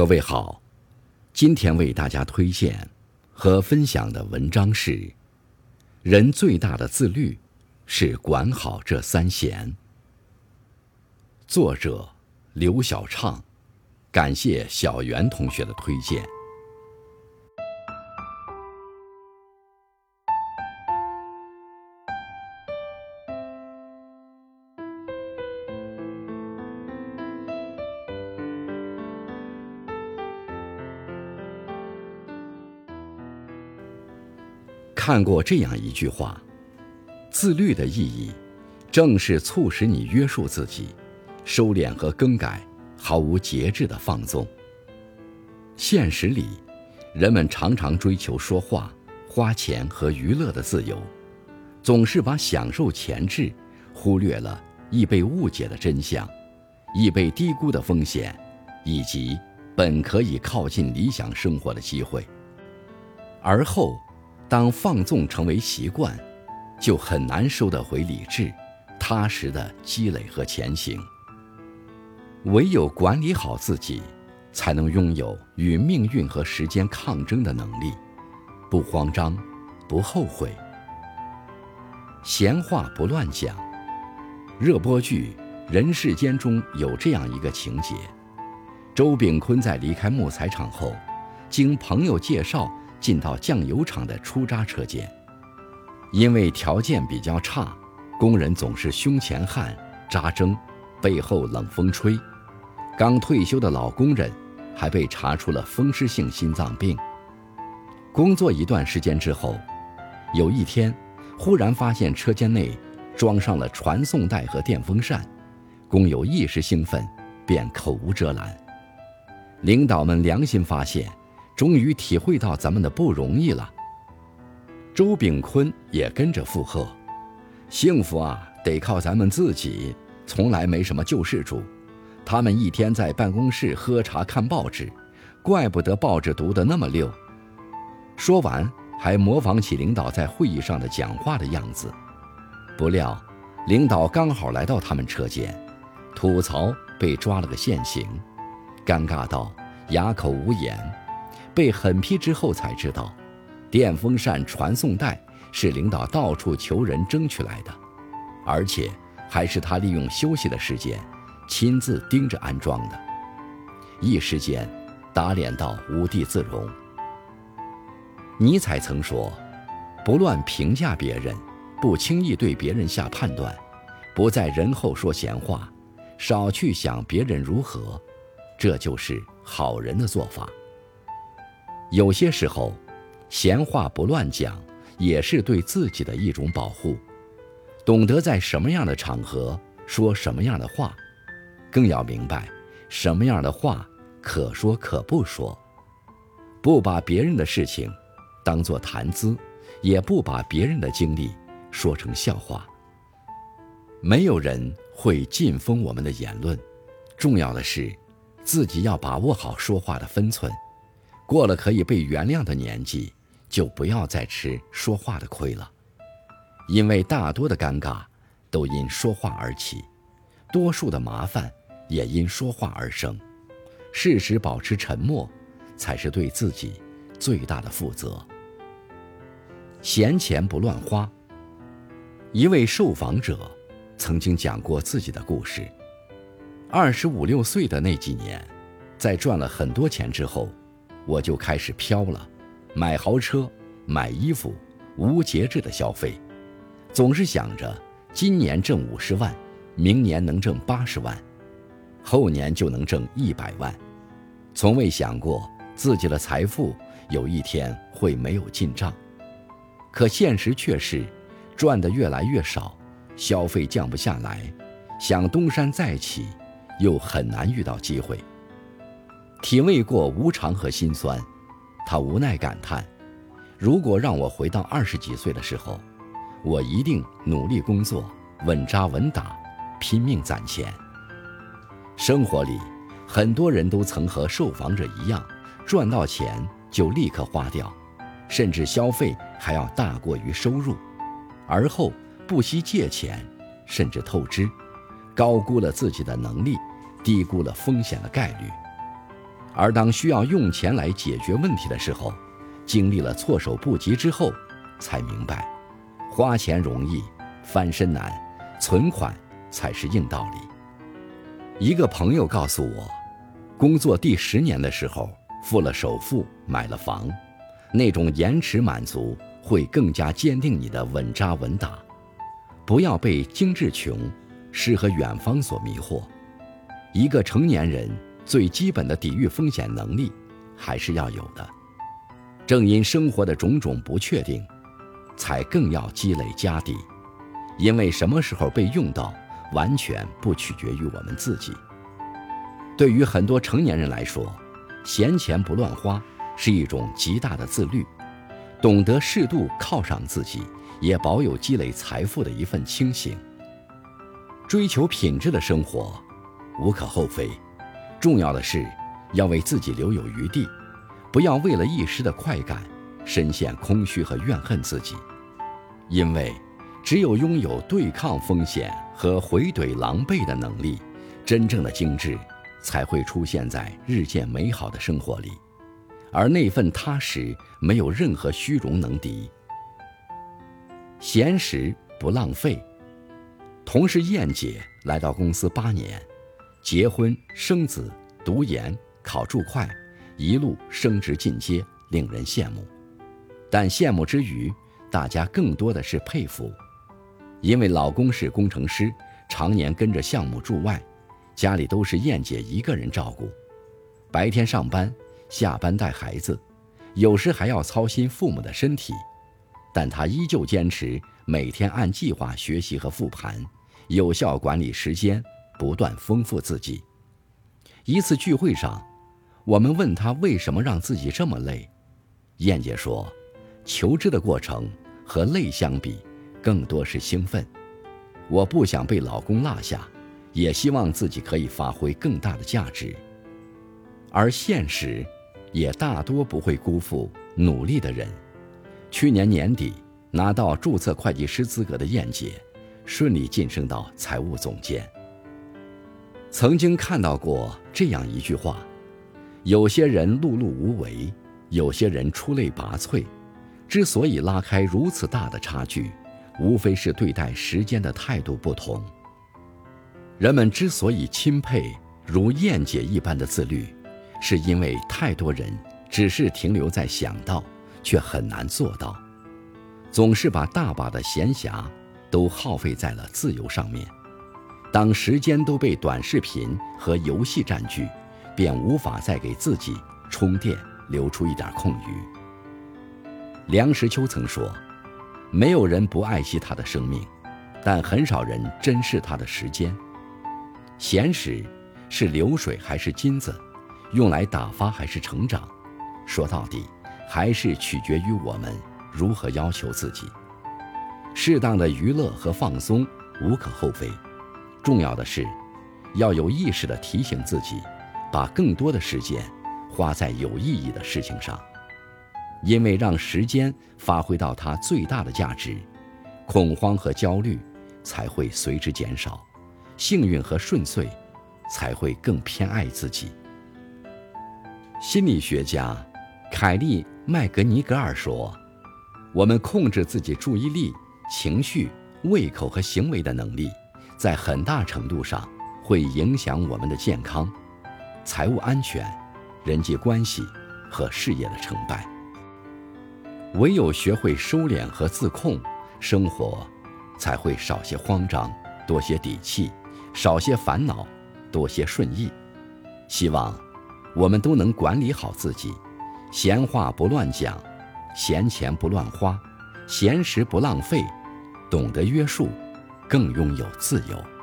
各位好，今天为大家推荐和分享的文章是：人最大的自律是管好这三弦。作者刘晓畅，感谢小袁同学的推荐。看过这样一句话：自律的意义，正是促使你约束自己，收敛和更改毫无节制的放纵。现实里，人们常常追求说话、花钱和娱乐的自由，总是把享受前置，忽略了易被误解的真相，易被低估的风险，以及本可以靠近理想生活的机会，而后。当放纵成为习惯，就很难收得回理智、踏实的积累和前行。唯有管理好自己，才能拥有与命运和时间抗争的能力，不慌张，不后悔。闲话不乱讲。热播剧《人世间》中有这样一个情节：周秉昆在离开木材厂后，经朋友介绍。进到酱油厂的出渣车间，因为条件比较差，工人总是胸前汗、扎针，背后冷风吹。刚退休的老工人还被查出了风湿性心脏病。工作一段时间之后，有一天，忽然发现车间内装上了传送带和电风扇，工友一时兴奋，便口无遮拦。领导们良心发现。终于体会到咱们的不容易了。周炳坤也跟着附和：“幸福啊，得靠咱们自己，从来没什么救世主。他们一天在办公室喝茶看报纸，怪不得报纸读得那么溜。”说完，还模仿起领导在会议上的讲话的样子。不料，领导刚好来到他们车间，吐槽被抓了个现行，尴尬到哑口无言。被狠批之后才知道，电风扇传送带是领导到处求人争取来的，而且还是他利用休息的时间亲自盯着安装的，一时间打脸到无地自容。尼采曾说：“不乱评价别人，不轻易对别人下判断，不在人后说闲话，少去想别人如何，这就是好人的做法。”有些时候，闲话不乱讲，也是对自己的一种保护。懂得在什么样的场合说什么样的话，更要明白什么样的话可说可不说。不把别人的事情当作谈资，也不把别人的经历说成笑话。没有人会禁封我们的言论，重要的是自己要把握好说话的分寸。过了可以被原谅的年纪，就不要再吃说话的亏了，因为大多的尴尬都因说话而起，多数的麻烦也因说话而生。适时保持沉默，才是对自己最大的负责。闲钱不乱花。一位受访者曾经讲过自己的故事：二十五六岁的那几年，在赚了很多钱之后。我就开始飘了，买豪车，买衣服，无节制的消费，总是想着今年挣五十万，明年能挣八十万，后年就能挣一百万，从未想过自己的财富有一天会没有进账。可现实却是，赚的越来越少，消费降不下来，想东山再起，又很难遇到机会。体味过无常和心酸，他无奈感叹：“如果让我回到二十几岁的时候，我一定努力工作，稳扎稳打，拼命攒钱。”生活里，很多人都曾和受访者一样，赚到钱就立刻花掉，甚至消费还要大过于收入，而后不惜借钱，甚至透支，高估了自己的能力，低估了风险的概率。而当需要用钱来解决问题的时候，经历了措手不及之后，才明白，花钱容易，翻身难，存款才是硬道理。一个朋友告诉我，工作第十年的时候付了首付买了房，那种延迟满足会更加坚定你的稳扎稳打。不要被精致穷、诗和远方所迷惑。一个成年人最基本的抵御风险能力还是要有的。正因生活的种种不确定，才更要积累家底。因为什么时候被用到，完全不取决于我们自己。对于很多成年人来说，闲钱不乱花是一种极大的自律，懂得适度犒赏自己。也保有积累财富的一份清醒。追求品质的生活，无可厚非。重要的是，要为自己留有余地，不要为了一时的快感，深陷空虚和怨恨自己。因为，只有拥有对抗风险和回怼狼狈的能力，真正的精致，才会出现在日渐美好的生活里。而那份踏实，没有任何虚荣能敌。闲时不浪费。同事燕姐来到公司八年，结婚生子、读研、考注会，一路升职进阶，令人羡慕。但羡慕之余，大家更多的是佩服，因为老公是工程师，常年跟着项目驻外，家里都是燕姐一个人照顾，白天上班，下班带孩子，有时还要操心父母的身体。但他依旧坚持每天按计划学习和复盘，有效管理时间，不断丰富自己。一次聚会上，我们问他为什么让自己这么累，燕姐说：“求知的过程和累相比，更多是兴奋。我不想被老公落下，也希望自己可以发挥更大的价值。而现实，也大多不会辜负努力的人。”去年年底拿到注册会计师资格的燕姐，顺利晋升到财务总监。曾经看到过这样一句话：有些人碌碌无为，有些人出类拔萃。之所以拉开如此大的差距，无非是对待时间的态度不同。人们之所以钦佩如燕姐一般的自律，是因为太多人只是停留在想到。却很难做到，总是把大把的闲暇都耗费在了自由上面。当时间都被短视频和游戏占据，便无法再给自己充电，留出一点空余。梁实秋曾说：“没有人不爱惜他的生命，但很少人珍视他的时间。闲时是流水还是金子，用来打发还是成长？说到底。”还是取决于我们如何要求自己。适当的娱乐和放松无可厚非，重要的是要有意识地提醒自己，把更多的时间花在有意义的事情上。因为让时间发挥到它最大的价值，恐慌和焦虑才会随之减少，幸运和顺遂才会更偏爱自己。心理学家凯利。麦格尼格尔说：“我们控制自己注意力、情绪、胃口和行为的能力，在很大程度上会影响我们的健康、财务安全、人际关系和事业的成败。唯有学会收敛和自控，生活才会少些慌张，多些底气；少些烦恼，多些顺意。希望我们都能管理好自己。”闲话不乱讲，闲钱不乱花，闲时不浪费，懂得约束，更拥有自由。